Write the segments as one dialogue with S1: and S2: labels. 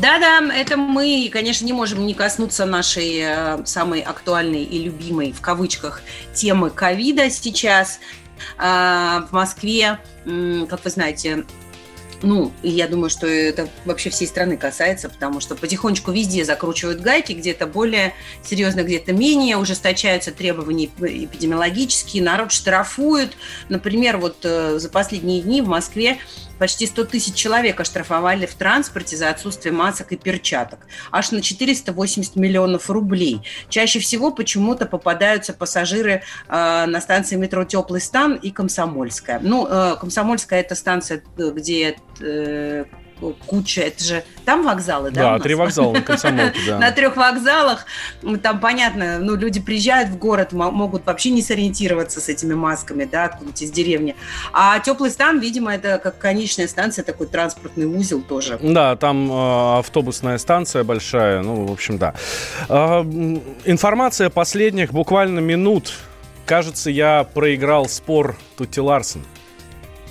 S1: Да-да, это мы, конечно, не можем не коснуться нашей э, самой актуальной и любимой, в кавычках, темы ковида сейчас. Э, в Москве, как вы знаете, ну, я думаю, что это вообще всей страны касается, потому что потихонечку везде закручивают гайки, где-то более серьезно, где-то менее, ужесточаются требования эпидемиологические, народ штрафуют. Например, вот э, за последние дни в Москве почти 100 тысяч человек оштрафовали в транспорте за отсутствие масок и перчаток. Аж на 480 миллионов рублей. Чаще всего почему-то попадаются пассажиры э, на станции метро «Теплый стан» и «Комсомольская». Ну, э, «Комсомольская» – это станция, э, где э, куча, это же там вокзалы, да?
S2: Да, три вокзала на комсомолке,
S1: На
S2: да.
S1: трех вокзалах, там понятно, ну, люди приезжают в город, мо- могут вообще не сориентироваться с этими масками, да, откуда-то из деревни. А теплый стан, видимо, это как конечная станция, такой транспортный узел тоже.
S2: Да, там э, автобусная станция большая, ну, в общем, да. М, информация последних буквально минут. Кажется, я проиграл спор Тутти Ларсен.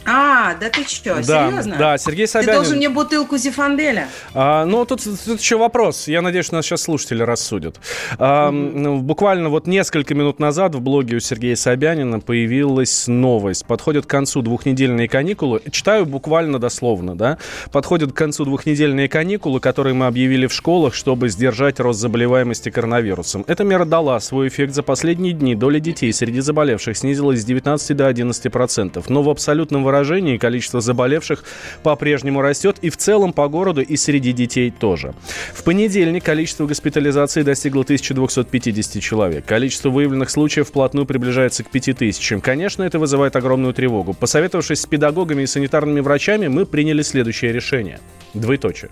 S1: А, да ты что,
S2: да,
S1: серьезно?
S2: да, Сергей
S1: Ты
S2: Собянин.
S1: должен мне бутылку Зефанделя.
S2: А, ну, тут, тут еще вопрос. Я надеюсь, нас сейчас слушатели рассудят. А, ну, Буквально вот несколько минут назад в блоге у Сергея Собянина появилась новость. Подходят к концу двухнедельные каникулы. Читаю буквально дословно, да. Подходят к концу двухнедельные каникулы, которые мы объявили в школах, чтобы сдержать рост заболеваемости коронавирусом. Эта мера дала свой эффект за последние дни. Доля детей среди заболевших снизилась с 19 до 11 процентов. Но в абсолютном выражении количество заболевших по-прежнему растет и в целом по городу, и среди детей тоже. В понедельник количество госпитализаций достигло 1250 человек. Количество выявленных случаев вплотную приближается к 5000. Конечно, это вызывает огромную тревогу. Посоветовавшись с педагогами и санитарными врачами, мы приняли следующее решение. Двоеточие.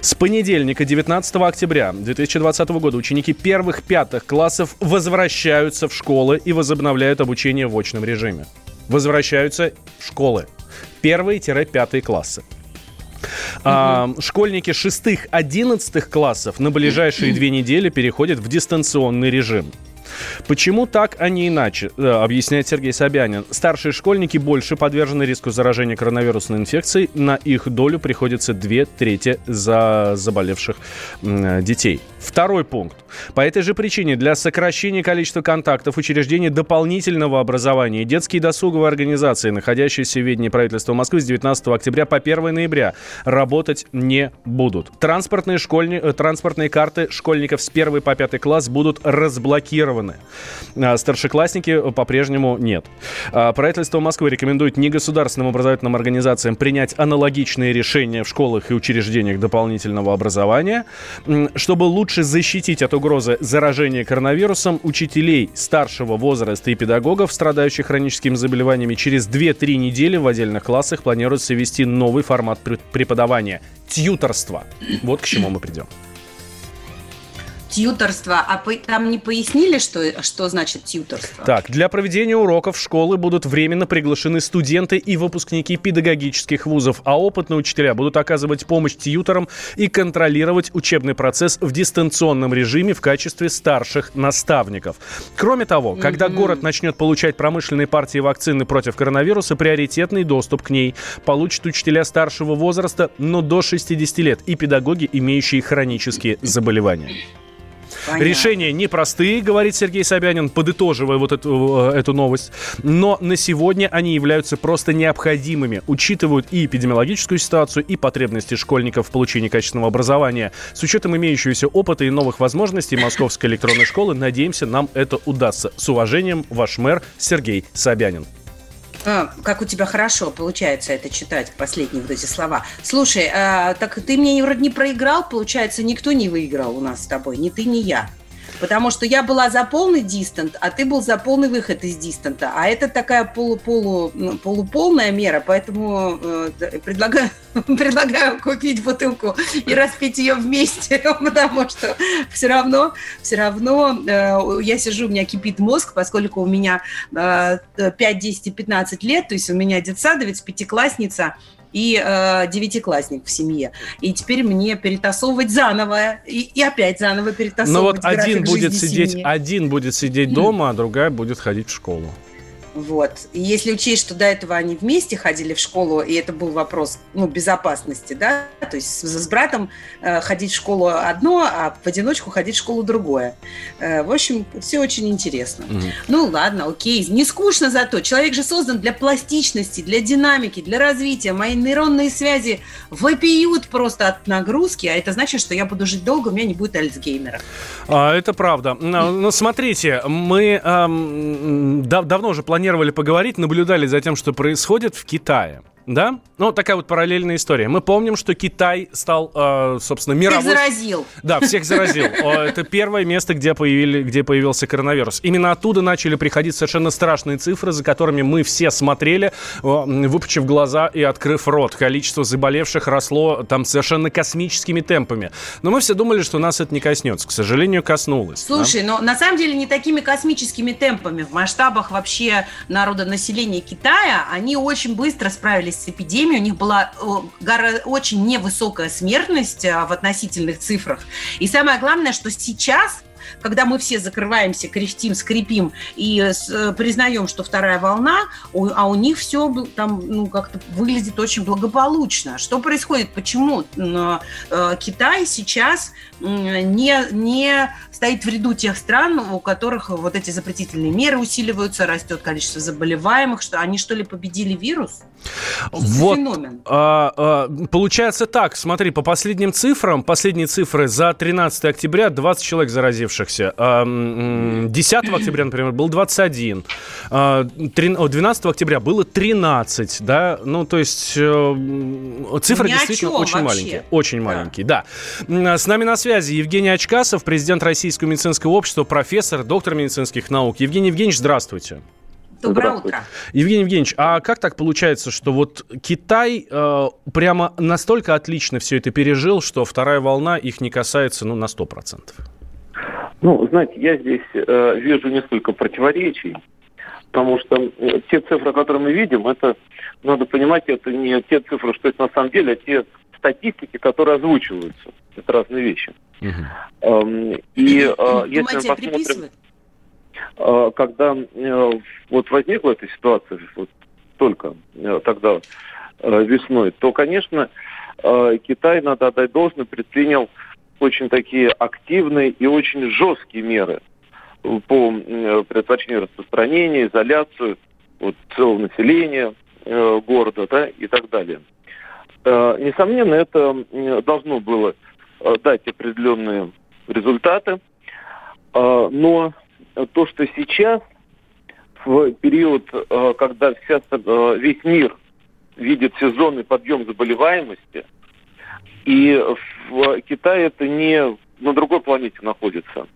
S2: С понедельника, 19 октября 2020 года, ученики первых-пятых классов возвращаются в школы и возобновляют обучение в очном режиме. Возвращаются в школы. Первые-пятые классы. А, школьники 6-11 классов на ближайшие две недели переходят в дистанционный режим. Почему так, а не иначе, э, объясняет Сергей Собянин. Старшие школьники больше подвержены риску заражения коронавирусной инфекцией. На их долю приходится две трети за заболевших э, детей. Второй пункт. По этой же причине для сокращения количества контактов учреждений дополнительного образования и детские досуговые организации, находящиеся в ведении правительства Москвы с 19 октября по 1 ноября, работать не будут. Транспортные, школьни... э, Транспортные карты школьников с 1 по 5 класс будут разблокированы. А Старшеклассники э, по-прежнему нет. А Правительство Москвы рекомендует негосударственным образовательным организациям принять аналогичные решения в школах и учреждениях дополнительного образования, чтобы лучше защитить от угрозы заражения коронавирусом учителей старшего возраста и педагогов, страдающих хроническими заболеваниями, через 2-3 недели в отдельных классах планируется ввести новый формат пре- преподавания – тьюторство. Вот к чему мы придем.
S1: Тьюторство. А по- там не пояснили, что, что значит тьюторство?
S2: Так, для проведения уроков в школы будут временно приглашены студенты и выпускники педагогических вузов, а опытные учителя будут оказывать помощь тьюторам и контролировать учебный процесс в дистанционном режиме в качестве старших наставников. Кроме того, когда город начнет получать промышленные партии вакцины против коронавируса, приоритетный доступ к ней получат учителя старшего возраста, но до 60 лет и педагоги, имеющие хронические заболевания.
S1: Понятно.
S2: Решения непростые, говорит Сергей Собянин, подытоживая вот эту, э, эту новость. Но на сегодня они являются просто необходимыми. Учитывают и эпидемиологическую ситуацию, и потребности школьников в получении качественного образования. С учетом имеющегося опыта и новых возможностей Московской электронной школы, надеемся, нам это удастся. С уважением, ваш мэр Сергей Собянин.
S1: А, как у тебя хорошо получается это читать, последние вот эти слова. Слушай, а, так ты мне вроде не проиграл, получается, никто не выиграл у нас с тобой, ни ты, ни я. Потому что я была за полный дистант, а ты был за полный выход из дистанта. А это такая полу-полу, ну, полуполная мера, поэтому э, предлагаю предлагаю купить бутылку и распить ее вместе, потому что все равно, все равно э, я сижу, у меня кипит мозг, поскольку у меня э, 5, 10 и 15 лет, то есть у меня детсадовец, пятиклассница, и э, девятиклассник в семье. И теперь мне перетасовывать заново и, и опять заново перетасовывать.
S2: Ну вот один будет сидеть, семьи. один будет сидеть дома, а другая будет ходить в школу.
S1: Вот. И если учесть, что до этого они вместе ходили в школу, и это был вопрос ну, безопасности, да, то есть с, с братом э, ходить в школу одно, а в одиночку ходить в школу другое. Э, в общем, все очень интересно. Угу. Ну ладно, окей, не скучно зато. Человек же создан для пластичности, для динамики, для развития. Мои нейронные связи вопиют просто от нагрузки, а это значит, что я буду жить долго, у меня не будет Альцгеймера.
S2: А, это правда. Ну, ну смотрите, мы эм, дав давно уже планировали планировали поговорить, наблюдали за тем, что происходит в Китае. Да? Ну, такая вот параллельная история. Мы помним, что Китай стал, э, собственно, мировой...
S1: Всех заразил.
S2: Да, всех заразил. Это первое место, где, появили, где появился коронавирус. Именно оттуда начали приходить совершенно страшные цифры, за которыми мы все смотрели, выпучив глаза и открыв рот. Количество заболевших росло там совершенно космическими темпами. Но мы все думали, что нас это не коснется. К сожалению, коснулось.
S1: Слушай, да? но на самом деле не такими космическими темпами. В масштабах вообще народонаселения Китая они очень быстро справились справились с эпидемией, у них была очень невысокая смертность а, в относительных цифрах. И самое главное, что сейчас когда мы все закрываемся, кряхтим, скрипим и э, признаем, что вторая волна, а у них все там ну, как-то выглядит очень благополучно. Что происходит? Почему э, Китай сейчас не, не стоит в ряду тех стран, у которых вот эти запретительные меры усиливаются, растет количество заболеваемых, что они что ли победили вирус?
S2: Вот, феномен? А, а, получается так, смотри, по последним цифрам, последние цифры за 13 октября 20 человек заразившихся. А, 10 октября, например, был 21. А, 12 октября было 13, да, ну, то есть э, цифры Ни действительно очень вообще. маленькие. Очень да. маленькие, да. С нами на связи Евгений Очкасов, президент Российского медицинского общества, профессор, доктор медицинских наук. Евгений Евгеньевич, здравствуйте.
S1: Доброе утро.
S2: Евгений Евгеньевич, а как так получается, что вот Китай э, прямо настолько отлично все это пережил, что вторая волна их не касается ну, на 100%?
S3: Ну, знаете, я здесь э, вижу несколько противоречий, потому что э, те цифры, которые мы видим, это, надо понимать, это не те цифры, что это на самом деле, а те статистики, которые озвучиваются. Это разные вещи. Угу. Эм, и э, если мы посмотрим... А, когда э, вот возникла эта ситуация, вот только э, тогда э, весной, то, конечно, Китай, надо отдать должное, предпринял очень такие активные и очень жесткие меры по предотвращению распространения, изоляцию вот, целого населения города да, и так далее. Несомненно, это должно было дать определенные результаты, но то, что сейчас, в период, э, когда вся, э, весь мир видит сезонный подъем заболеваемости, и в Китае это не на другой планете находится.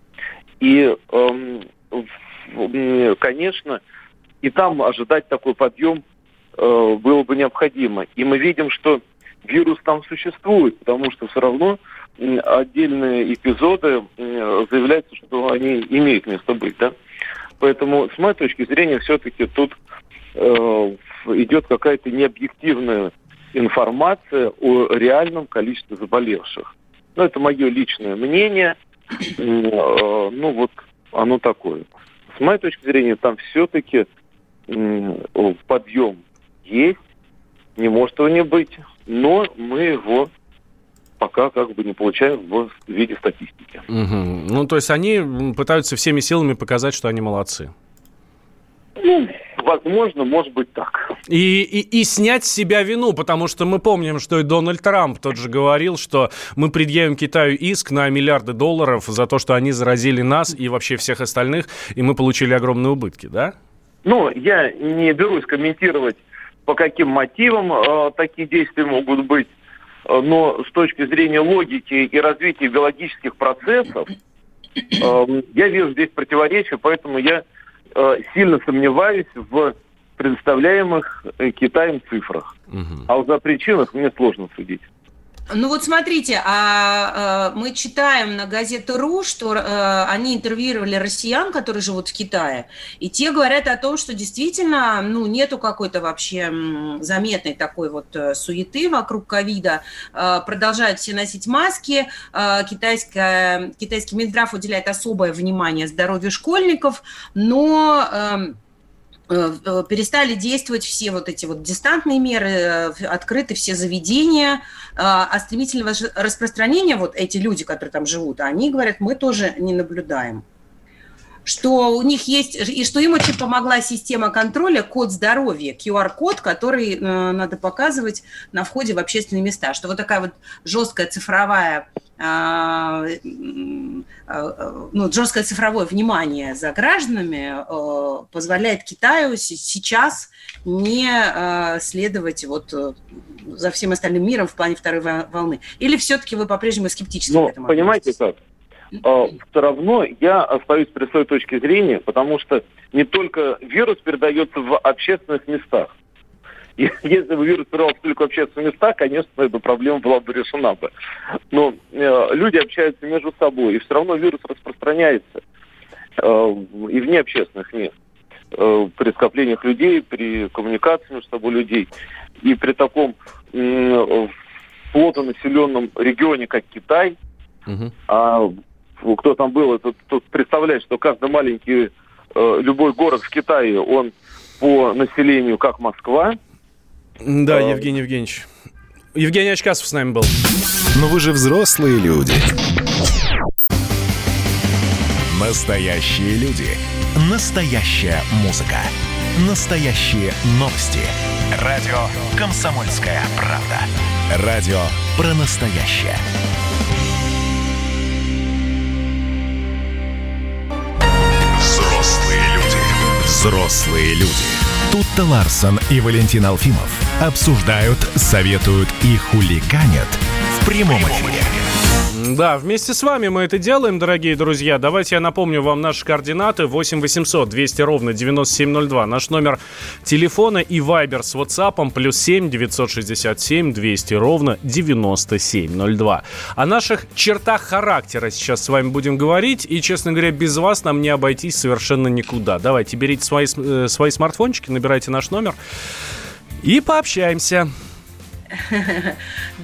S3: И, эм, конечно, и там ожидать такой подъем э, было бы необходимо. И мы видим, что вирус там существует, потому что все равно отдельные эпизоды заявляется, что они имеют место быть, да. Поэтому, с моей точки зрения, все-таки тут э, идет какая-то необъективная информация о реальном количестве заболевших. Ну, это мое личное мнение. Э, ну, вот оно такое. С моей точки зрения, там все-таки подъем есть, не может его не быть, но мы его пока как бы не получаем в виде статистики.
S2: Угу. Ну, то есть они пытаются всеми силами показать, что они молодцы.
S3: Ну, возможно, может быть так.
S2: И, и, и снять с себя вину, потому что мы помним, что и Дональд Трамп тот же говорил, что мы предъявим Китаю иск на миллиарды долларов за то, что они заразили нас и вообще всех остальных, и мы получили огромные убытки, да?
S3: Ну, я не берусь комментировать, по каким мотивам э, такие действия могут быть. Э, но с точки зрения логики и развития биологических процессов, эм, я вижу здесь противоречие, поэтому я э, сильно сомневаюсь в предоставляемых э, Китаем цифрах. Угу. А вот о причинах мне сложно судить.
S1: Ну вот смотрите, а, а, мы читаем на газету.ру, что а, они интервьюировали россиян, которые живут в Китае, и те говорят о том, что действительно ну, нету какой-то вообще заметной такой вот э, суеты вокруг ковида, а, продолжают все носить маски, а, китайская, китайский Минздрав уделяет особое внимание здоровью школьников, но... А, Э, э, перестали действовать все вот эти вот дистантные меры, э, открыты все заведения, а стремительного распространения вот эти люди, которые там живут, они говорят, мы тоже не наблюдаем что у них есть, и что им очень помогла система контроля, код здоровья, QR-код, который э, надо показывать на входе в общественные места, что вот такая вот жесткая цифровая э, э, ну, жесткое цифровое внимание за гражданами э, позволяет Китаю сейчас не э, следовать вот за всем остальным миром в плане второй волны? Или все-таки вы по-прежнему скептически
S3: ну, к этому Понимаете как? А, все равно я остаюсь при своей точке зрения, потому что не только вирус передается в общественных местах. Если бы вирус передавался только в общественных местах, конечно, эта проблема была бы решена бы. Но э, люди общаются между собой, и все равно вирус распространяется э, и вне общественных мест. Э, при скоплениях людей, при коммуникации между собой людей. И при таком э, плотно регионе, как Китай, угу. а кто там был, это тут представляет, что каждый маленький, э, любой город в Китае, он по населению как Москва.
S2: Да, а... Евгений Евгеньевич. Евгений Очкасов с нами был.
S4: Но вы же взрослые люди. Настоящие люди. Настоящая музыка. Настоящие новости. Радио «Комсомольская правда». Радио про настоящее. Взрослые люди. Тут-то Ларсон и Валентин Алфимов обсуждают, советуют и хуликанят в прямом эфире.
S2: Да, вместе с вами мы это делаем, дорогие друзья. Давайте я напомню вам наши координаты. 8 800 200 ровно 9702. Наш номер телефона и вайбер с WhatsApp плюс 7 967 200 ровно 9702. О наших чертах характера сейчас с вами будем говорить. И, честно говоря, без вас нам не обойтись совершенно никуда. Давайте, берите свои, э, свои смартфончики, набирайте наш номер и пообщаемся.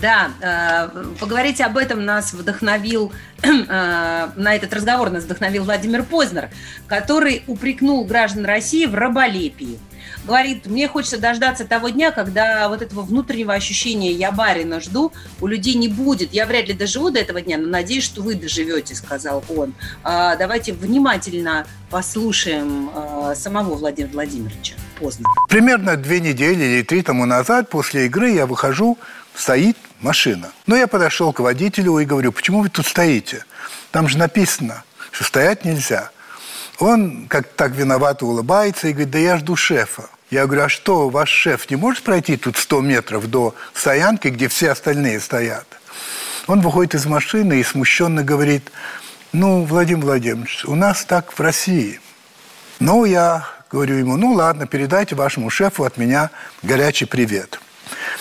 S1: Да, э, поговорить об этом нас вдохновил, э, на этот разговор нас вдохновил Владимир Познер, который упрекнул граждан России в раболепии. Говорит, мне хочется дождаться того дня, когда вот этого внутреннего ощущения «я барина жду» у людей не будет. Я вряд ли доживу до этого дня, но надеюсь, что вы доживете, сказал он. А, давайте внимательно послушаем самого Владимира Владимировича. Поздно.
S5: Примерно две недели или три тому назад после игры я выхожу, стоит машина. Но я подошел к водителю и говорю, почему вы тут стоите? Там же написано, что стоять нельзя. Он как так виновато улыбается и говорит, да я жду шефа. Я говорю, а что, ваш шеф не может пройти тут 100 метров до стоянки, где все остальные стоят? Он выходит из машины и смущенно говорит, ну, Владимир Владимирович, у нас так в России. Ну, я говорю ему, ну, ладно, передайте вашему шефу от меня горячий привет.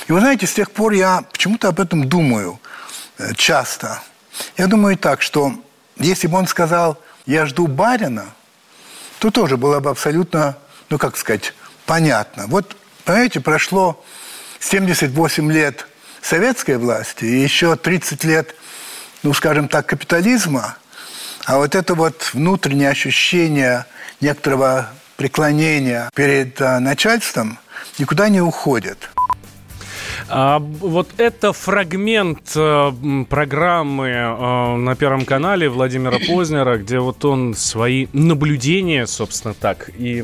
S5: И вы знаете, с тех пор я почему-то об этом думаю э, часто. Я думаю так, что если бы он сказал, я жду барина – то тоже было бы абсолютно, ну как сказать, понятно. Вот, понимаете, прошло 78 лет советской власти и еще 30 лет, ну скажем так, капитализма, а вот это вот внутреннее ощущение некоторого преклонения перед а, начальством никуда не уходит.
S2: А, вот это фрагмент а, программы а, на Первом канале Владимира Познера, где вот он свои наблюдения, собственно, так и,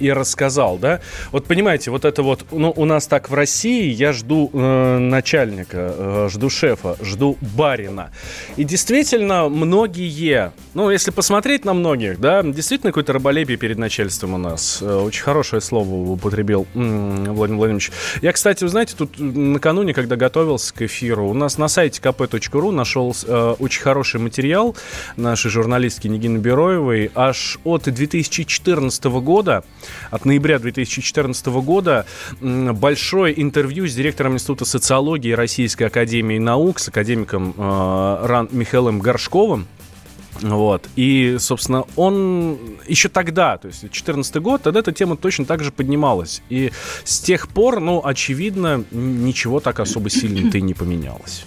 S2: и рассказал, да? Вот понимаете, вот это вот, ну, у нас так в России, я жду э, начальника, э, жду шефа, жду барина. И действительно, многие, ну, если посмотреть на многих, да, действительно какое-то раболепие перед начальством у нас. Э, очень хорошее слово употребил э, Владимир Владимирович. Я, кстати, вы знаете, тут накануне, когда готовился к эфиру, у нас на сайте kp.ru нашел э, очень хороший материал нашей журналистки Нигины Бероевой. Аж от 2014 года, от ноября 2014 года, большое интервью с директором Института социологии Российской Академии Наук, с академиком э, Ран Михаилом Горшковым. Вот. И, собственно, он еще тогда, то есть 2014 год, тогда эта тема точно так же поднималась. И с тех пор, ну, очевидно, ничего так особо сильно-то и не поменялось.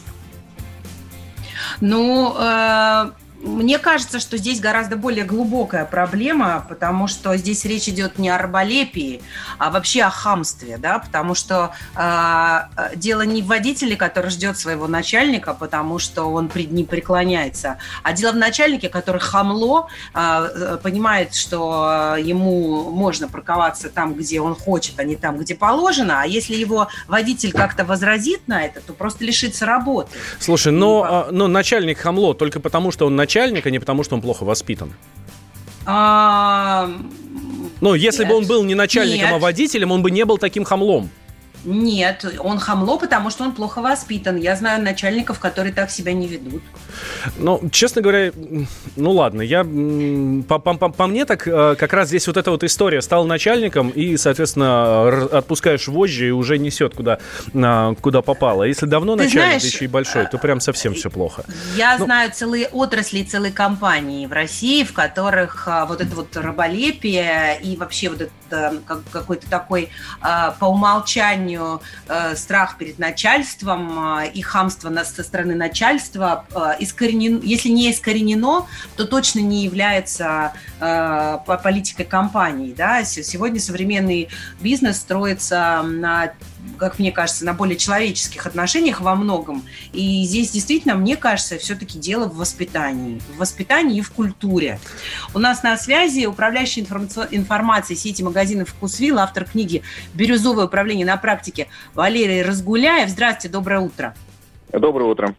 S1: Ну, э, мне кажется, что здесь гораздо более глубокая проблема, потому что здесь речь идет не о раболепии, а вообще о хамстве, да, потому что э, дело не в водителе, который ждет своего начальника, потому что он пред ним преклоняется, а дело в начальнике, который хамло, э, понимает, что ему можно парковаться там, где он хочет, а не там, где положено, а если его водитель как-то возразит на это, то просто лишится работы.
S2: Слушай, но, И... но начальник хамло только потому, что он начальник, начальник, а не потому, что он плохо воспитан? А... Ну, если Нет. бы он был не начальником, Нет. а водителем, он бы не был таким хамлом.
S1: Нет, он хамло, потому что он плохо воспитан. Я знаю начальников, которые так себя не ведут.
S2: Ну, честно говоря, ну ладно, я по, по, по, мне так э, как раз здесь вот эта вот история. Стал начальником и, соответственно, отпускаешь вожжи и уже несет куда, куда попало. Если давно Ты начальник, знаешь, да еще и большой, то прям совсем все плохо.
S1: Я ну, знаю целые отрасли, целые компании в России, в которых а, вот это вот раболепие и вообще вот это какой-то такой а, по умолчанию э, страх перед начальством э, и хамство со стороны начальства э, искоренен, если не искоренено, то точно не является политикой компании. Да? Сегодня современный бизнес строится на как мне кажется, на более человеческих отношениях во многом. И здесь действительно, мне кажется, все-таки дело в воспитании. В воспитании и в культуре. У нас на связи управляющий информацией сети магазинов «Вкусвилл», автор книги «Бирюзовое управление на практике» Валерий Разгуляев. Здравствуйте, доброе утро.
S6: Доброе утро.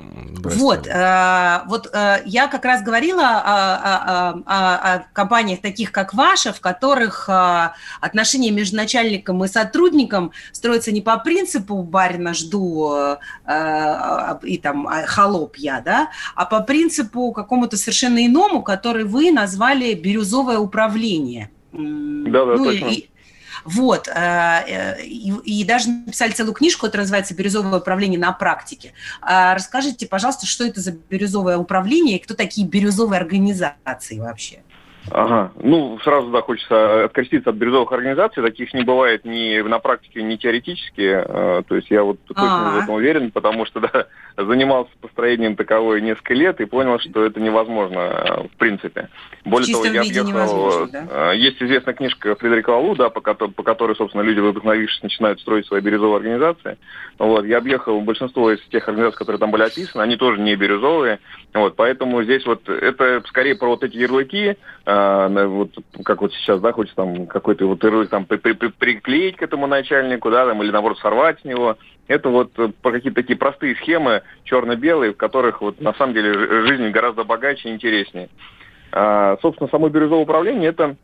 S1: Вот, э, вот э, я как раз говорила о, о, о, о компаниях таких, как ваша, в которых э, отношения между начальником и сотрудником строятся не по принципу «барина жду» э, э, и там «холоп я», да, а по принципу какому-то совершенно иному, который вы назвали «бирюзовое управление».
S6: Да, да, ну, точно. И,
S1: вот. Э, э, и, даже написали целую книжку, которая называется «Бирюзовое управление на практике». А расскажите, пожалуйста, что это за бирюзовое управление и кто такие бирюзовые организации вообще?
S6: Ага. Ну, сразу, да, хочется откреститься от бирюзовых организаций. Таких не бывает ни на практике, ни теоретически. Э, то есть я вот точно А-а-а. в этом уверен, потому что, да, занимался построением таковой несколько лет и понял, что это невозможно э, в принципе.
S1: Более того, я объехал... Да?
S6: Э, есть известная книжка Фредерика Лалу, да, по по которой, собственно, люди, вдохновившись, начинают строить свои бирюзовые организации. Вот. Я объехал большинство из тех организаций, которые там были описаны, они тоже не бирюзовые. Вот. Поэтому здесь вот это скорее про вот эти ярлыки, э, вот как вот сейчас, да, хочется там какой-то вот ярлык там при, при, при, приклеить к этому начальнику, да, там, или наоборот сорвать с него. Это вот э, какие-то такие простые схемы, черно-белые, в которых вот на самом деле жизнь гораздо богаче и интереснее. А, собственно, само бирюзовое управление – это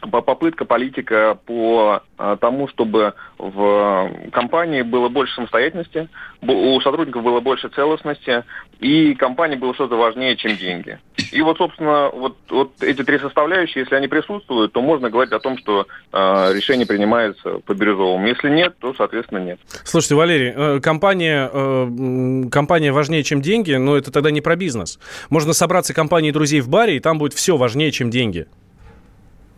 S6: попытка политика по а, тому, чтобы в компании было больше самостоятельности, у сотрудников было больше целостности, и компания была что-то важнее, чем деньги. И вот, собственно, вот, вот эти три составляющие, если они присутствуют, то можно говорить о том, что э, решение принимается по бирюзовому. Если нет, то, соответственно, нет.
S2: Слушайте, Валерий, э, компания, э, компания важнее, чем деньги, но это тогда не про бизнес. Можно собраться компанией друзей в баре, и там будет все важнее, чем деньги.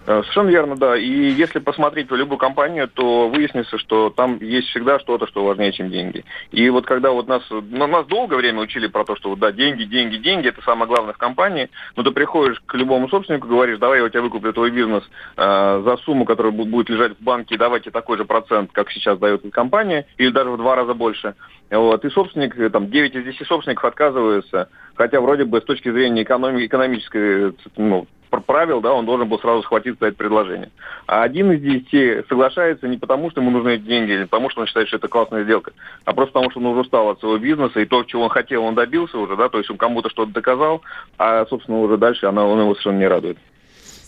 S6: Э, совершенно верно, да. И если посмотреть в любую компанию, то выяснится, что там есть всегда что-то, что важнее, чем деньги. И вот когда вот нас, ну, нас долгое время учили про то, что вот, да, деньги, деньги, деньги, это самое главное в компании, но ты приходишь к любому собственнику, говоришь, давай я у тебя выкуплю твой бизнес э, за сумму, которая будет лежать в банке, давайте такой же процент, как сейчас дает компания, или даже в два раза больше. Вот. И собственник, э, там, 9 из 10 собственников отказываются, хотя вроде бы с точки зрения экономи- экономической ну, правил, да, он должен был сразу схватиться за это предложение. А один из десяти соглашается не потому, что ему нужны эти деньги, или потому, что он считает, что это классная сделка, а просто потому, что он уже устал от своего бизнеса, и то, чего он хотел, он добился уже, да, то есть он кому-то что-то доказал, а, собственно, уже дальше она, он его совершенно не радует.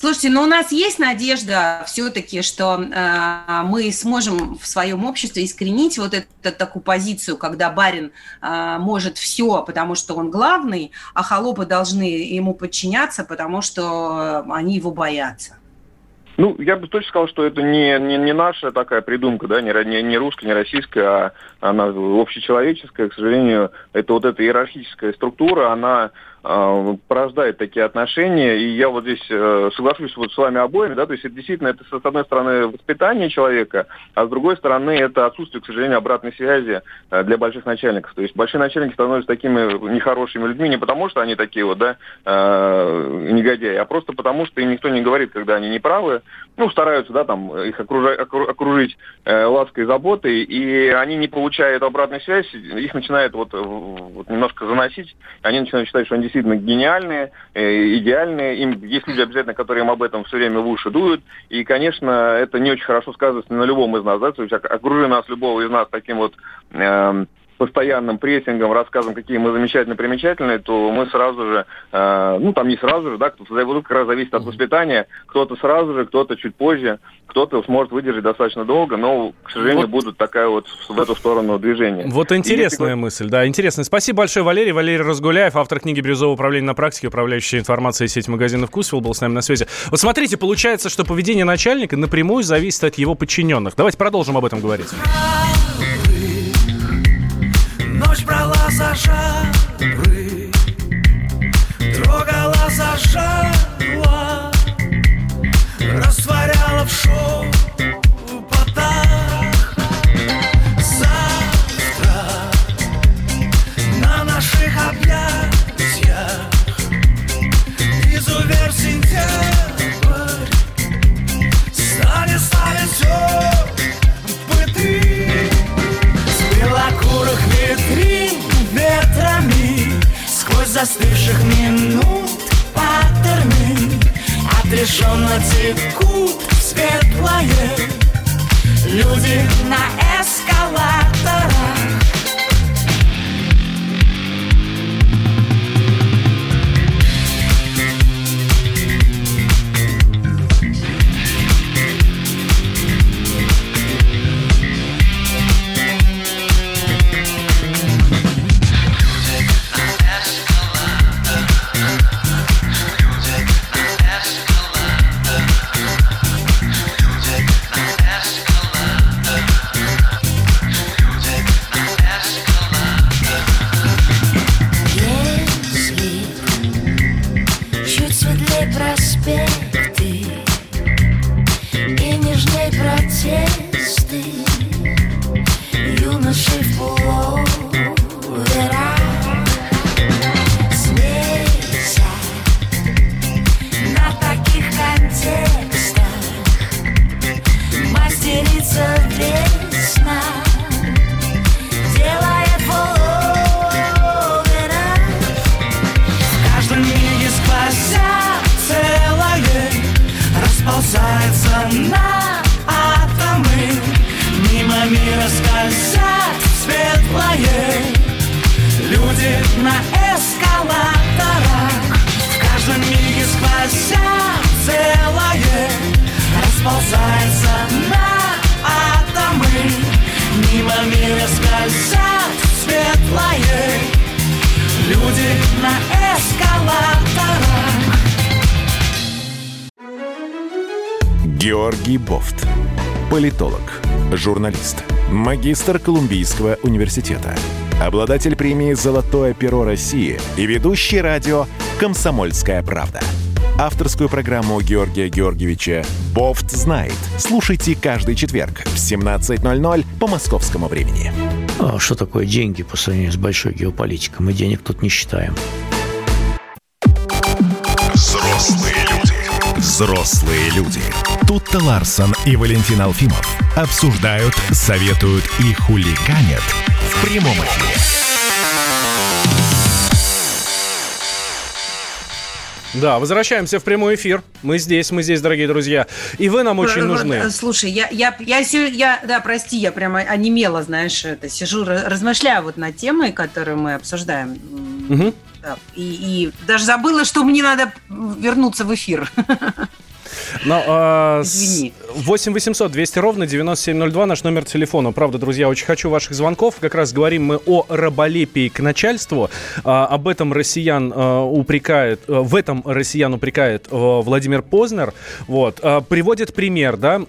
S1: Слушайте, но у нас есть надежда все-таки, что э, мы сможем в своем обществе искоренить вот эту, такую позицию, когда барин э, может все, потому что он главный, а холопы должны ему подчиняться, потому что они его боятся.
S6: Ну, я бы точно сказал, что это не, не, не наша такая придумка, да, не, не, не русская, не российская, а она общечеловеческая. К сожалению, это вот эта иерархическая структура, она порождает такие отношения. И я вот здесь э, соглашусь вот с вами обоими, да, то есть это действительно, это с одной стороны воспитание человека, а с другой стороны это отсутствие, к сожалению, обратной связи э, для больших начальников. То есть большие начальники становятся такими нехорошими людьми не потому, что они такие вот, да, э, негодяи, а просто потому, что им никто не говорит, когда они неправы, ну, стараются, да, там, их окружать, окружить лаской заботой, и они не получают обратной связи, их начинает вот, вот немножко заносить, они начинают считать, что они действительно гениальные, э, идеальные. Им есть люди обязательно, которые им об этом все время в уши дуют. И, конечно, это не очень хорошо сказывается на любом из нас. Да? То есть окружи нас, любого из нас таким вот э, постоянным прессингом, рассказом, какие мы замечательные, примечательные, то мы сразу же, э, ну там не сразу же, да, кто-то как раз зависит от воспитания, кто-то сразу же, кто-то чуть позже, кто-то сможет выдержать достаточно долго, но, к сожалению, вот. будут такая вот в эту сторону движения.
S2: Вот интересная если... мысль, да, интересная. Спасибо большое, Валерий. Валерий Разгуляев, автор книги «Бирюзовое управление на практике», управляющая информацией сеть магазинов «Вкусвилл», был с нами на связи. Вот смотрите, получается, что поведение начальника напрямую зависит от его подчиненных. Давайте продолжим об этом говорить.
S7: Отрешенно текут в светлое. Люди на sempre a esperar.
S4: Журналист, магистр Колумбийского университета, обладатель премии «Золотое перо России» и ведущий радио «Комсомольская правда». Авторскую программу Георгия Георгиевича «Бофт знает». Слушайте каждый четверг в 17.00 по московскому времени.
S8: А что такое деньги по сравнению с большой геополитикой? Мы денег тут не считаем.
S4: Взрослые люди. Взрослые люди. Тут-то Ларсон и Валентин Алфимов обсуждают, советуют и хулиганят в прямом эфире.
S2: Да, возвращаемся в прямой эфир. Мы здесь, мы здесь, дорогие друзья. И вы нам очень нужны.
S1: Слушай, я, я, я, я, да, прости, я прямо онемела, знаешь, это, сижу, размышляю вот над темой, которую мы обсуждаем. Угу. Да, и, и даже забыла, что мне надо вернуться в эфир.
S2: Но, а, Извини. 8 800 200 ровно 9702 наш номер телефона. Правда, друзья, очень хочу ваших звонков. Как раз говорим мы о раболепии к начальству. А, об этом россиян а, упрекает, а, в этом россиян упрекает а, Владимир Познер. Вот. А, приводит пример, да,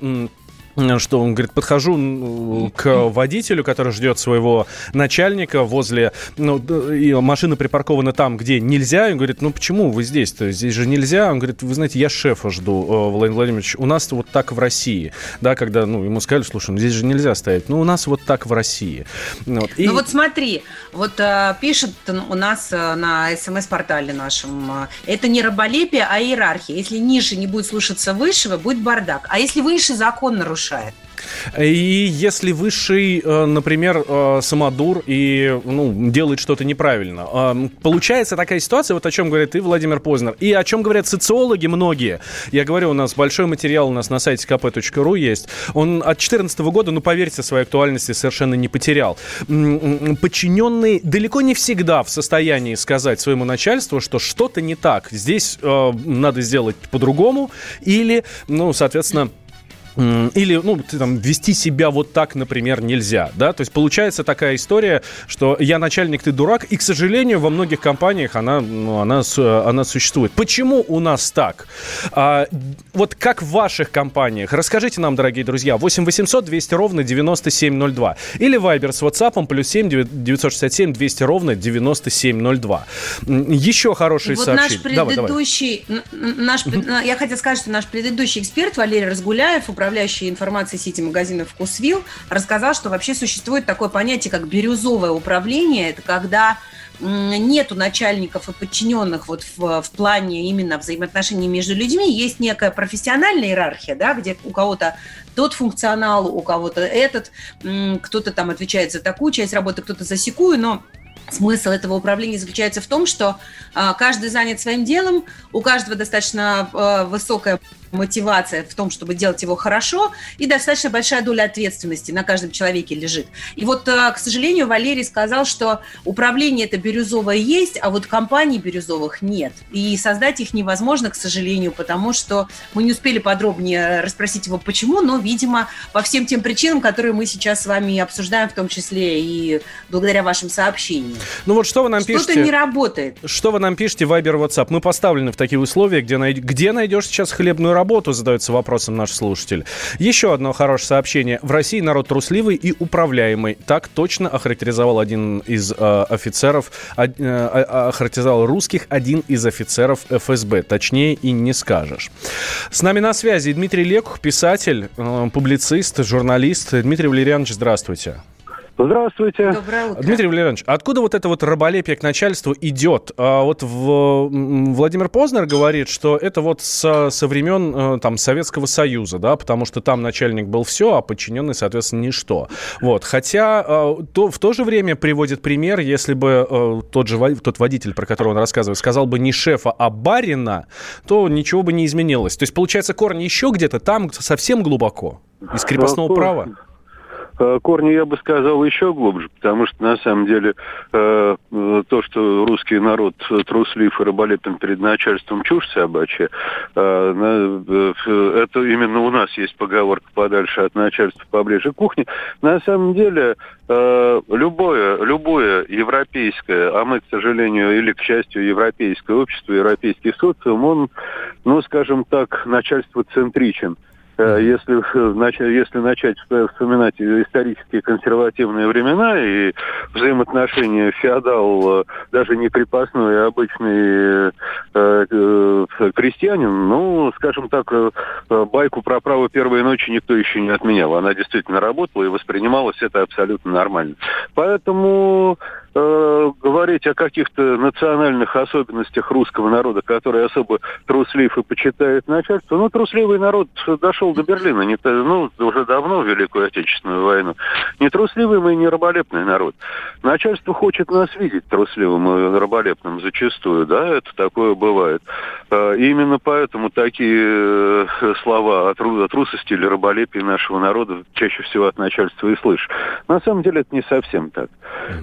S2: что он говорит, подхожу к водителю, который ждет своего начальника возле, ну, и машина припаркована там, где нельзя, и он говорит, ну почему вы здесь-то, здесь же нельзя, он говорит, вы знаете, я шефа жду, э, Владимир Владимирович, у нас вот так в России, да, когда, ну, ему сказали, слушай, ну здесь же нельзя стоять, ну у нас вот так в России.
S1: Вот. И... Ну вот смотри, вот а, пишет у нас на смс-портале нашем, это не раболепие, а иерархия, если ниже не будет слушаться высшего, будет бардак, а если выше закон нарушается, нарушает.
S2: И если высший, э, например, э, самодур и ну, делает что-то неправильно, э, получается такая ситуация, вот о чем говорит и Владимир Познер, и о чем говорят социологи многие. Я говорю, у нас большой материал у нас на сайте kp.ru есть. Он от 2014 года, ну, поверьте, своей актуальности совершенно не потерял. Подчиненные далеко не всегда в состоянии сказать своему начальству, что что-то не так. Здесь надо сделать по-другому или, ну, соответственно, или, ну, там, вести себя вот так, например, нельзя, да, то есть получается такая история, что я начальник, ты дурак, и, к сожалению, во многих компаниях она, ну, она, она существует. Почему у нас так? А, вот как в ваших компаниях? Расскажите нам, дорогие друзья, 8 800 200 ровно 9702 или Viber с WhatsApp плюс 7 967 200 ровно 9702. Еще хорошие вот сообщения.
S1: наш предыдущий, давай, давай. наш, я хотела сказать, что наш предыдущий эксперт Валерий Разгуляев, управляющий информацией сети магазинов «Вкусвилл», рассказал, что вообще существует такое понятие, как бирюзовое управление. Это когда нету начальников и подчиненных вот в, в плане именно взаимоотношений между людьми, есть некая профессиональная иерархия, да, где у кого-то тот функционал, у кого-то этот, кто-то там отвечает за такую часть работы, кто-то за секую, но Смысл этого управления заключается в том, что э, каждый занят своим делом, у каждого достаточно э, высокая мотивация в том, чтобы делать его хорошо, и достаточно большая доля ответственности на каждом человеке лежит. И вот, э, к сожалению, Валерий сказал, что управление это бирюзовое есть, а вот компаний бирюзовых нет. И создать их невозможно, к сожалению, потому что мы не успели подробнее расспросить его, почему, но, видимо, по всем тем причинам, которые мы сейчас с вами обсуждаем, в том числе и благодаря вашим сообщениям.
S2: Ну вот что вы нам
S1: Что-то
S2: пишете?
S1: Что-то не работает.
S2: Что вы нам пишете, Вайбер, WhatsApp? Мы поставлены в такие условия, где, най... где найдешь сейчас хлебную работу? Работу, задается вопросом наш слушатель. Еще одно хорошее сообщение. В России народ трусливый и управляемый. Так точно охарактеризовал один из э, офицеров, э, э, охарактеризовал русских один из офицеров ФСБ. Точнее и не скажешь. С нами на связи Дмитрий Лекух, писатель, э, публицист, журналист. Дмитрий Валерьянович, здравствуйте.
S9: Здравствуйте.
S1: Доброе утро.
S2: Дмитрий Валерьянович, откуда вот это вот раболепие к начальству идет? А вот в, Владимир Познер говорит, что это вот со, со времен э, там, Советского Союза, да, потому что там начальник был все, а подчиненный, соответственно, ничто. Вот. Хотя э, то, в то же время приводит пример, если бы э, тот же тот водитель, про которого он рассказывает, сказал бы не шефа, а барина, то ничего бы не изменилось. То есть, получается, корни еще где-то там совсем глубоко, из крепостного права.
S9: Э, корни, я бы сказал, еще глубже, потому что, на самом деле, э, то, что русский народ труслив и раболепен перед начальством чушь собачья, э, это именно у нас есть поговорка «подальше от начальства, поближе к кухне». На самом деле, любое, любое европейское, а мы, к сожалению, или к счастью, европейское общество, европейский социум, он, ну, скажем так, начальство центричен. Э, если, э, если начать вспоминать исторические консервативные времена и взаимоотношения феодал, э, даже не крепостной, а обычный крестьянин, ну, скажем так, байку про право первой ночи никто еще не отменял. Она действительно работала и воспринималась это абсолютно нормально. Поэтому э, говорить о каких-то национальных особенностях русского народа, который особо труслив и почитает начальство, ну, трусливый народ дошел до Берлина, не, ну, уже давно, в Великую Отечественную войну. Не трусливый мы и не раболепный народ. Начальство хочет нас видеть трусливым и раболепным зачастую, да, это такое бывает. Э, именно поэтому такие э, слова о, тру, о трусости или раболепии нашего народа чаще всего от начальства и слышишь. На самом деле это не совсем так.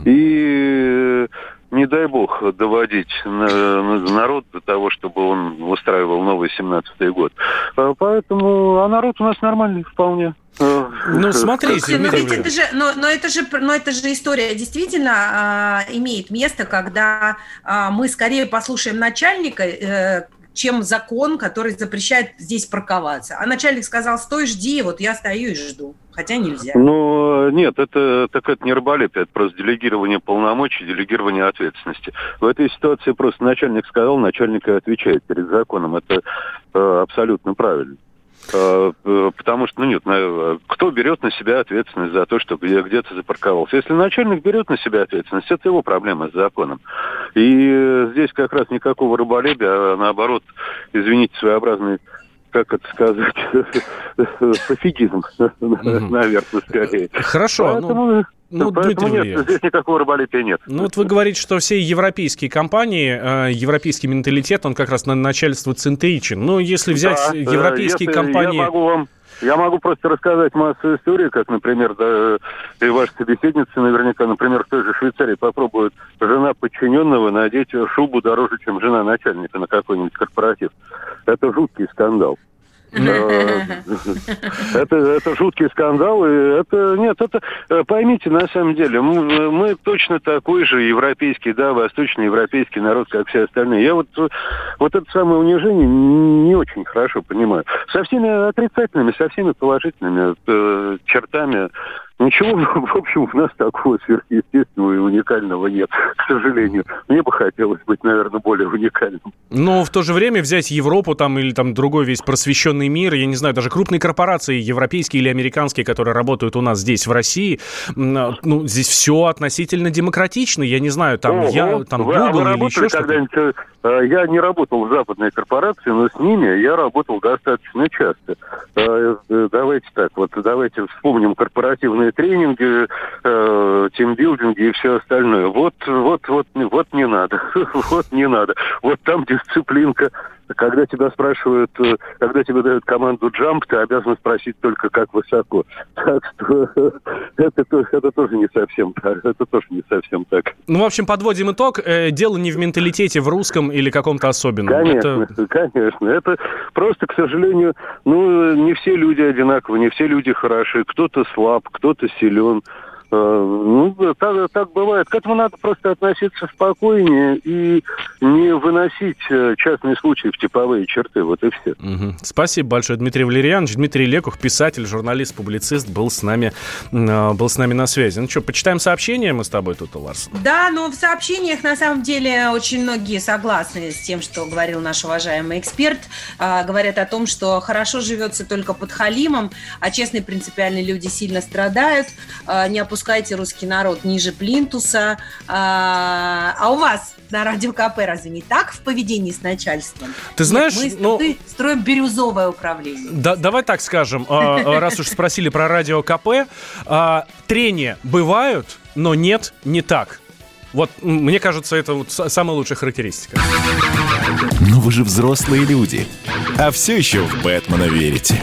S9: И и не дай бог доводить народ до того, чтобы он устраивал новый 17-й год. А, поэтому, а народ у нас нормальный вполне.
S2: А, ну, смотрите,
S1: но, ведь это же, но, но, это же, но это же история действительно э, имеет место, когда э, мы скорее послушаем начальника, э, чем закон, который запрещает здесь парковаться. А начальник сказал, стой, жди, вот я стою и жду. Хотя нельзя.
S9: Ну, нет, это, так это не рыболепие, это просто делегирование полномочий, делегирование ответственности. В этой ситуации просто начальник сказал, начальник и отвечает перед законом. Это э, абсолютно правильно. Э, потому что, ну нет, кто берет на себя ответственность за то, что где-то запарковался? Если начальник берет на себя ответственность, это его проблема с законом. И здесь как раз никакого рыболепия, а наоборот, извините, своеобразный как это сказать, пофигизм, наверное, скорее.
S2: Хорошо.
S9: Ну, Поэтому... Ну, Поэтому Дмитрий нет, здесь никакого рыболепия нет.
S2: Ну, вот вы говорите, что все европейские компании, э, европейский менталитет, он как раз на начальство центричен. Ну, если взять да, европейские если компании...
S9: Я могу вам я могу просто рассказать массу историй, как, например, да, и ваши собеседницы наверняка, например, в той же Швейцарии попробует жена подчиненного надеть шубу дороже, чем жена начальника на какой-нибудь корпоратив. Это жуткий скандал. Это, это жуткий скандал. И это, нет, это, э, поймите, на самом деле, мы, мы точно такой же европейский, да, восточноевропейский народ, как все остальные. Я вот, вот это самое унижение не очень хорошо понимаю. Со всеми отрицательными, со всеми положительными э, чертами Ничего, в общем, у нас такого сверхъестественного и уникального нет, к сожалению. Мне бы хотелось быть, наверное, более уникальным.
S2: Но в то же время взять Европу там или там другой весь просвещенный мир, я не знаю, даже крупные корпорации, европейские или американские, которые работают у нас здесь, в России, ну, здесь все относительно демократично. Я не знаю, там, Ого, я, там вы, Google а вы или еще что-то.
S9: Э, я не работал в западной корпорации, но с ними я работал достаточно часто. Э, э, давайте так, вот давайте вспомним корпоративные тренинги, тимбилдинги и все остальное. Вот, вот, вот, вот не надо. вот не надо. Вот там дисциплинка. Когда тебя спрашивают, когда тебе дают команду джамп, ты обязан спросить только, как высоко. Так что это, это тоже не совсем так. Это тоже не совсем так.
S2: Ну, в общем, подводим итог. Дело не в менталитете, в русском или каком-то особенном.
S9: Конечно, это... конечно. Это просто, к сожалению, ну, не все люди одинаковы, не все люди хороши. Кто-то слаб, кто-то силен. Э, ну, так, так бывает. К этому надо просто относиться спокойнее и не выносить э, частные случаи в типовые черты. Вот и все.
S2: Угу. Спасибо большое, Дмитрий Валерьянович. Дмитрий Лекух, писатель, журналист, публицист, был с нами, э, был с нами на связи. Ну что, почитаем сообщения мы с тобой тут, Ларс?
S1: Да, но в сообщениях на самом деле очень многие согласны с тем, что говорил наш уважаемый эксперт. Говорят о том, что хорошо живется только под халимом, а честные принципиальные люди сильно страдают, не опускаются опускайте русский народ ниже плинтуса. А, а у вас на радио КП разве не так в поведении с начальством?
S2: Ты знаешь,
S1: Нет, мы ну, строим бирюзовое управление.
S2: Да, давай так скажем, а, раз уж спросили про радио КП, а, трения бывают, но нет, не так. Вот, мне кажется, это вот самая лучшая характеристика.
S4: Но вы же взрослые люди, а все еще в Бэтмена верите.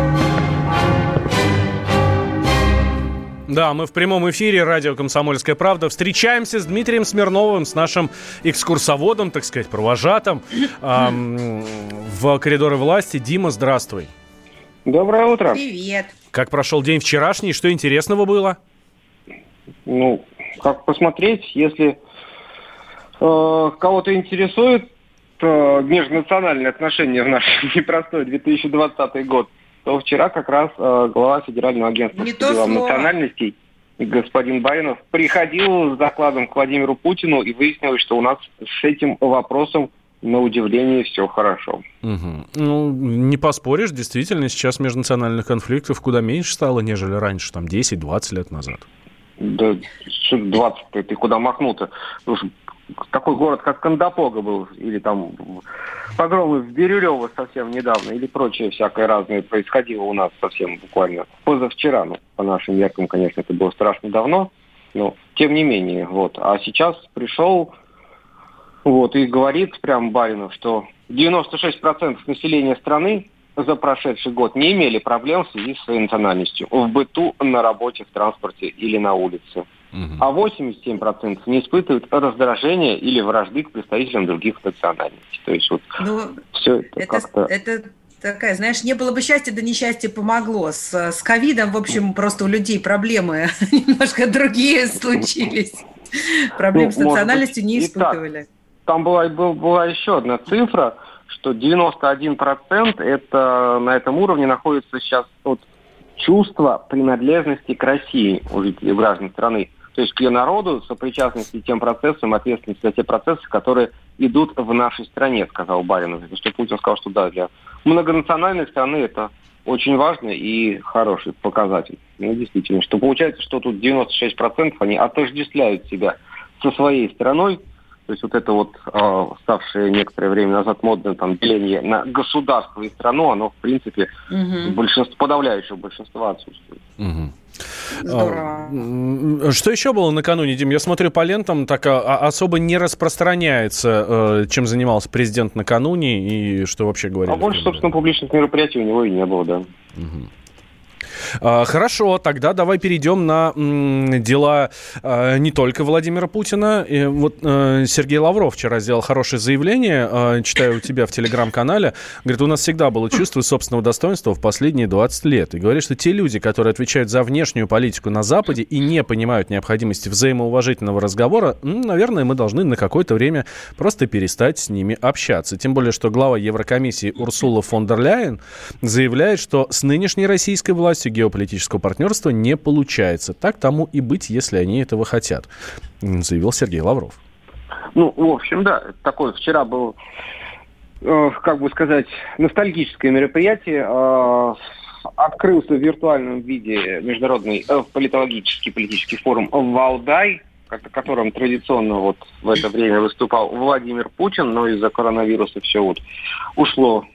S2: Да, мы в прямом эфире радио «Комсомольская правда». Встречаемся с Дмитрием Смирновым, с нашим экскурсоводом, так сказать, провожатым эм, в коридоры власти. Дима, здравствуй.
S10: Доброе утро.
S1: Привет.
S2: Как прошел день вчерашний? Что интересного было?
S10: Ну, как посмотреть, если э, кого-то интересует э, межнациональные отношения в наш непростой 2020 год – то вчера как раз э, глава Федерального агентства
S1: Не
S10: по делам национальностей господин Баринов приходил с докладом к Владимиру Путину и выяснилось, что у нас с этим вопросом на удивление все хорошо.
S2: Угу. Ну, не поспоришь, действительно, сейчас межнациональных конфликтов куда меньше стало, нежели раньше, там, 10-20 лет назад.
S10: Да, что 20 ты, ты куда махнул-то? Такой город, как Кандапога был, или там погромы в Бирюлево совсем недавно, или прочее всякое разное происходило у нас совсем буквально позавчера. Ну, по нашим меркам, конечно, это было страшно давно, но тем не менее, вот. А сейчас пришел вот, и говорит прям Баринов, что 96% населения страны за прошедший год не имели проблем в связи с своей национальностью в быту, на работе, в транспорте или на улице. Угу. А 87% не испытывают раздражения или вражды к представителям других национальностей. То есть вот
S1: ну, все это, это как-то... Это такая, знаешь, не было бы счастья, да несчастье помогло. С, с ковидом, в общем, просто у людей проблемы немножко другие случились. Проблем ну, с национальностью не испытывали.
S10: Там была, была еще одна цифра – что 91% это на этом уровне находится сейчас от чувства принадлежности к России у жителей граждан страны. То есть к ее народу, сопричастности тем процессам, ответственности за те процессы, которые идут в нашей стране, сказал Баринов. Что Путин сказал, что да, для многонациональной страны это очень важный и хороший показатель. Ну, действительно, что получается, что тут 96% они отождествляют себя со своей страной, то есть вот это вот э, ставшее некоторое время назад модное там деление на государство и страну, оно в принципе угу. большинство, подавляющего большинства отсутствует. Угу.
S2: Здорово. Что еще было накануне, Дим? Я смотрю по лентам, так а, а, особо не распространяется, э, чем занимался президент накануне и что вообще говорили.
S10: А больше, собственно, публичных мероприятий у него и не было, да. Угу.
S2: А, хорошо, тогда давай перейдем на дела а, не только Владимира Путина. Вот э, Сергей Лавров вчера сделал хорошее заявление, а, читаю у тебя в телеграм-канале. Говорит, у нас всегда было чувство собственного достоинства в последние 20 лет. И говорит, что те люди, которые отвечают за внешнюю политику на Западе и не понимают необходимости взаимоуважительного разговора, ну, наверное, мы должны на какое-то время просто перестать с ними общаться. Тем более, что глава Еврокомиссии Урсула фон дер Ляйен заявляет, что с нынешней российской властью геополитического партнерства не получается. Так тому и быть, если они этого хотят, заявил Сергей Лавров.
S10: Ну, в общем, да, такое вчера был, э, как бы сказать, ностальгическое мероприятие. Э, открылся в виртуальном виде международный э, политологический политический форум Валдай, на котором традиционно вот в это время выступал Владимир Путин, но из-за коронавируса все вот ушло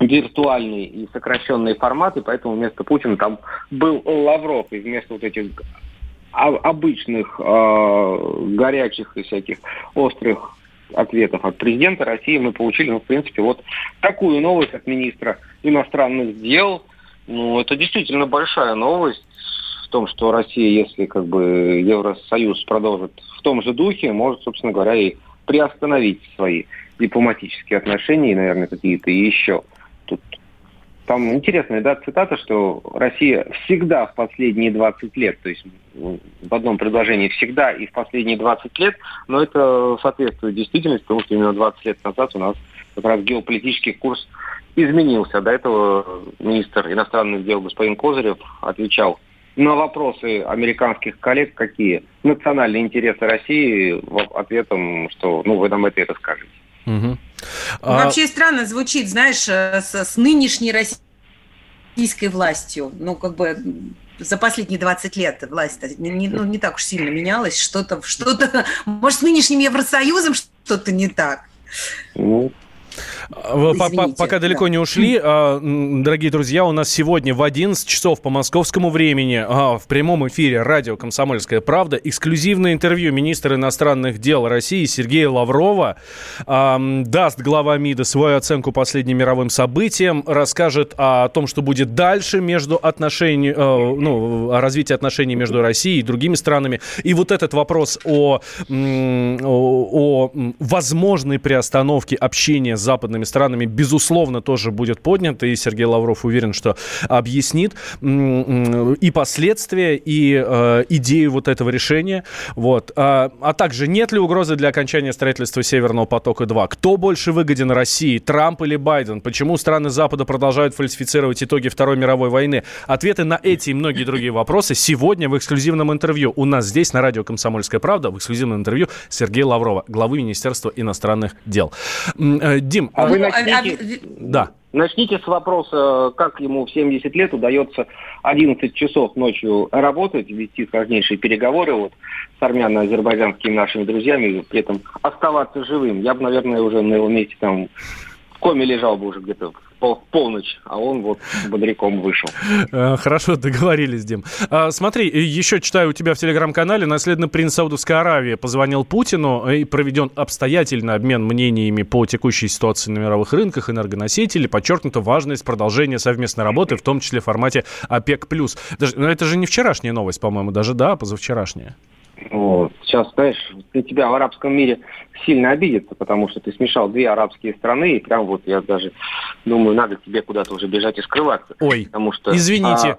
S10: виртуальный и сокращенный формат, и поэтому вместо Путина там был Лавров, и вместо вот этих обычных э, горячих и всяких острых ответов от президента России мы получили, ну, в принципе, вот такую новость от министра иностранных дел. Ну, это действительно большая новость в том, что Россия, если как бы Евросоюз продолжит в том же духе, может, собственно говоря, и приостановить свои дипломатические отношения и, наверное, какие-то еще. Там интересная да, цитата, что Россия всегда в последние 20 лет, то есть в одном предложении всегда и в последние 20 лет, но это соответствует действительности, потому что именно 20 лет назад у нас как раз геополитический курс изменился. До этого министр иностранных дел господин Козырев отвечал на вопросы американских коллег, какие национальные интересы России, ответом, что ну вы нам это и расскажете.
S1: Угу. А... Вообще странно звучит, знаешь, э, с, с нынешней российской властью. Ну, как бы за последние 20 лет власть не, не, ну, не так уж сильно менялась. Что-то, что-то, может, с нынешним Евросоюзом что-то не так.
S2: Ну, Извините, Пока далеко да. не ушли, а, дорогие друзья, у нас сегодня в 11 часов по московскому времени а, в прямом эфире радио «Комсомольская правда» эксклюзивное интервью министра иностранных дел России Сергея Лаврова. А, даст глава МИДа свою оценку последним мировым событиям, расскажет о том, что будет дальше между отношениями, ну, о развитии отношений между Россией и другими странами. И вот этот вопрос о, о, о возможной приостановке общения с западными странами, безусловно, тоже будет поднят. И Сергей Лавров уверен, что объяснит и последствия, и э, идею вот этого решения. Вот. А, а также нет ли угрозы для окончания строительства Северного потока-2? Кто больше выгоден России, Трамп или Байден? Почему страны Запада продолжают фальсифицировать итоги Второй мировой войны? Ответы на эти и многие другие вопросы сегодня в эксклюзивном интервью у нас здесь на радио «Комсомольская правда» в эксклюзивном интервью Сергея Лаврова, главы Министерства иностранных дел. Дим,
S10: а вы начните...
S2: да.
S10: Начните с вопроса, как ему в 70 лет удается 11 часов ночью работать, вести сложнейшие переговоры вот, с армяно-азербайджанскими нашими друзьями, при этом оставаться живым. Я бы, наверное, уже на его месте там в коме лежал бы уже где-то полночь, а он вот бодряком вышел.
S2: Э, хорошо, договорились, Дим. А, смотри, еще читаю у тебя в телеграм-канале, наследный принц Саудовской Аравии позвонил Путину и проведен обстоятельный обмен мнениями по текущей ситуации на мировых рынках энергоносителей. Подчеркнута важность продолжения совместной работы, в том числе в формате ОПЕК+. Даже, но это же не вчерашняя новость, по-моему, даже, да, позавчерашняя.
S10: Вот. Сейчас, знаешь, на тебя в арабском мире сильно обидится, потому что ты смешал две арабские страны, и прям вот я даже думаю, надо тебе куда-то уже бежать и скрываться.
S2: Ой,
S10: потому что,
S2: извините.
S10: А,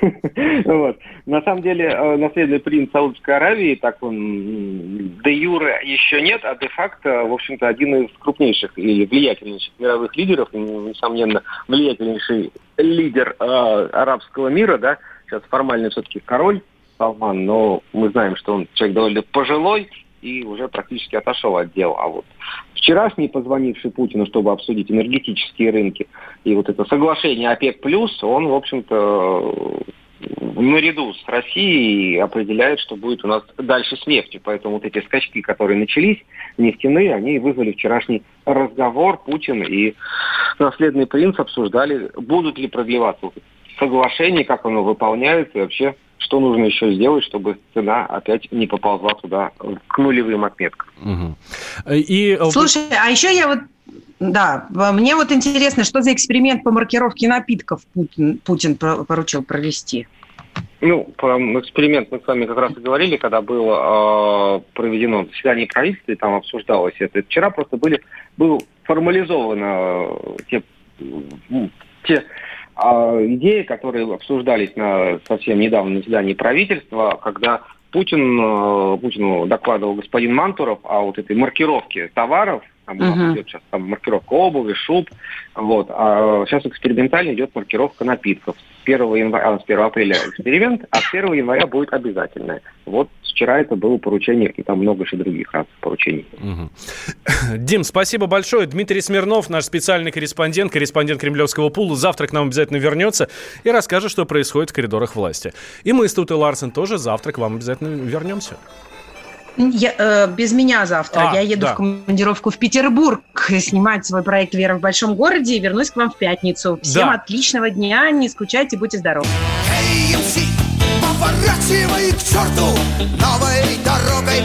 S10: вот. На самом деле, э, наследный принц Саудовской Аравии, так он де юре еще нет, а де-факто, в общем-то, один из крупнейших и влиятельнейших мировых лидеров, несомненно, влиятельнейший лидер э, арабского мира, да, сейчас формально все-таки король Салман, но мы знаем, что он человек довольно пожилой и уже практически отошел от дел. А вот вчерашний, позвонивший Путину, чтобы обсудить энергетические рынки, и вот это соглашение ОПЕК+, он, в общем-то, наряду с Россией определяет, что будет у нас дальше с нефтью. Поэтому вот эти скачки, которые начались, нефтяные, они вызвали вчерашний разговор. Путин и наследный принц обсуждали, будут ли продлеваться соглашения, как оно выполняется и вообще что нужно еще сделать, чтобы цена опять не поползла туда к нулевым отметкам.
S1: Угу. И... Э, Слушай, а еще я вот да, мне вот интересно, что за эксперимент по маркировке напитков Путин, Путин поручил провести?
S10: Ну, про эксперимент мы с вами как раз и говорили, когда было э, проведено заседание правительства, и там обсуждалось это. Вчера просто были, был формализовано те, те а идеи, которые обсуждались на совсем недавно на заседании правительства, когда Путин, э, Путину докладывал господин Мантуров о вот этой маркировке товаров, там uh-huh. идет сейчас там маркировка обуви, шуб, вот, а сейчас экспериментально идет маркировка напитков. 1 января, а, с 1 апреля эксперимент, а с 1 января будет обязательное. Вот вчера это было поручение, и там много еще других раз поручений.
S2: Угу. Дим, спасибо большое. Дмитрий Смирнов, наш специальный корреспондент, корреспондент Кремлевского пула, завтра к нам обязательно вернется и расскажет, что происходит в коридорах власти. И мы с Тутой Ларсен тоже завтра к вам обязательно вернемся.
S1: Я, э, без меня завтра. А, я еду да. в командировку в Петербург снимать свой проект «Вера в большом городе» и вернусь к вам в пятницу. Всем да. отличного дня, не скучайте, будьте здоровы. Hey, MC, поворачивай к черту, новой дорогой